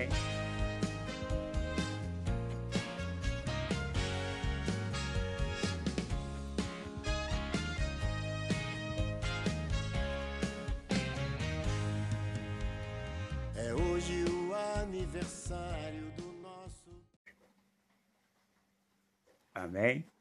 É. é hoje o aniversário do nosso. Amém.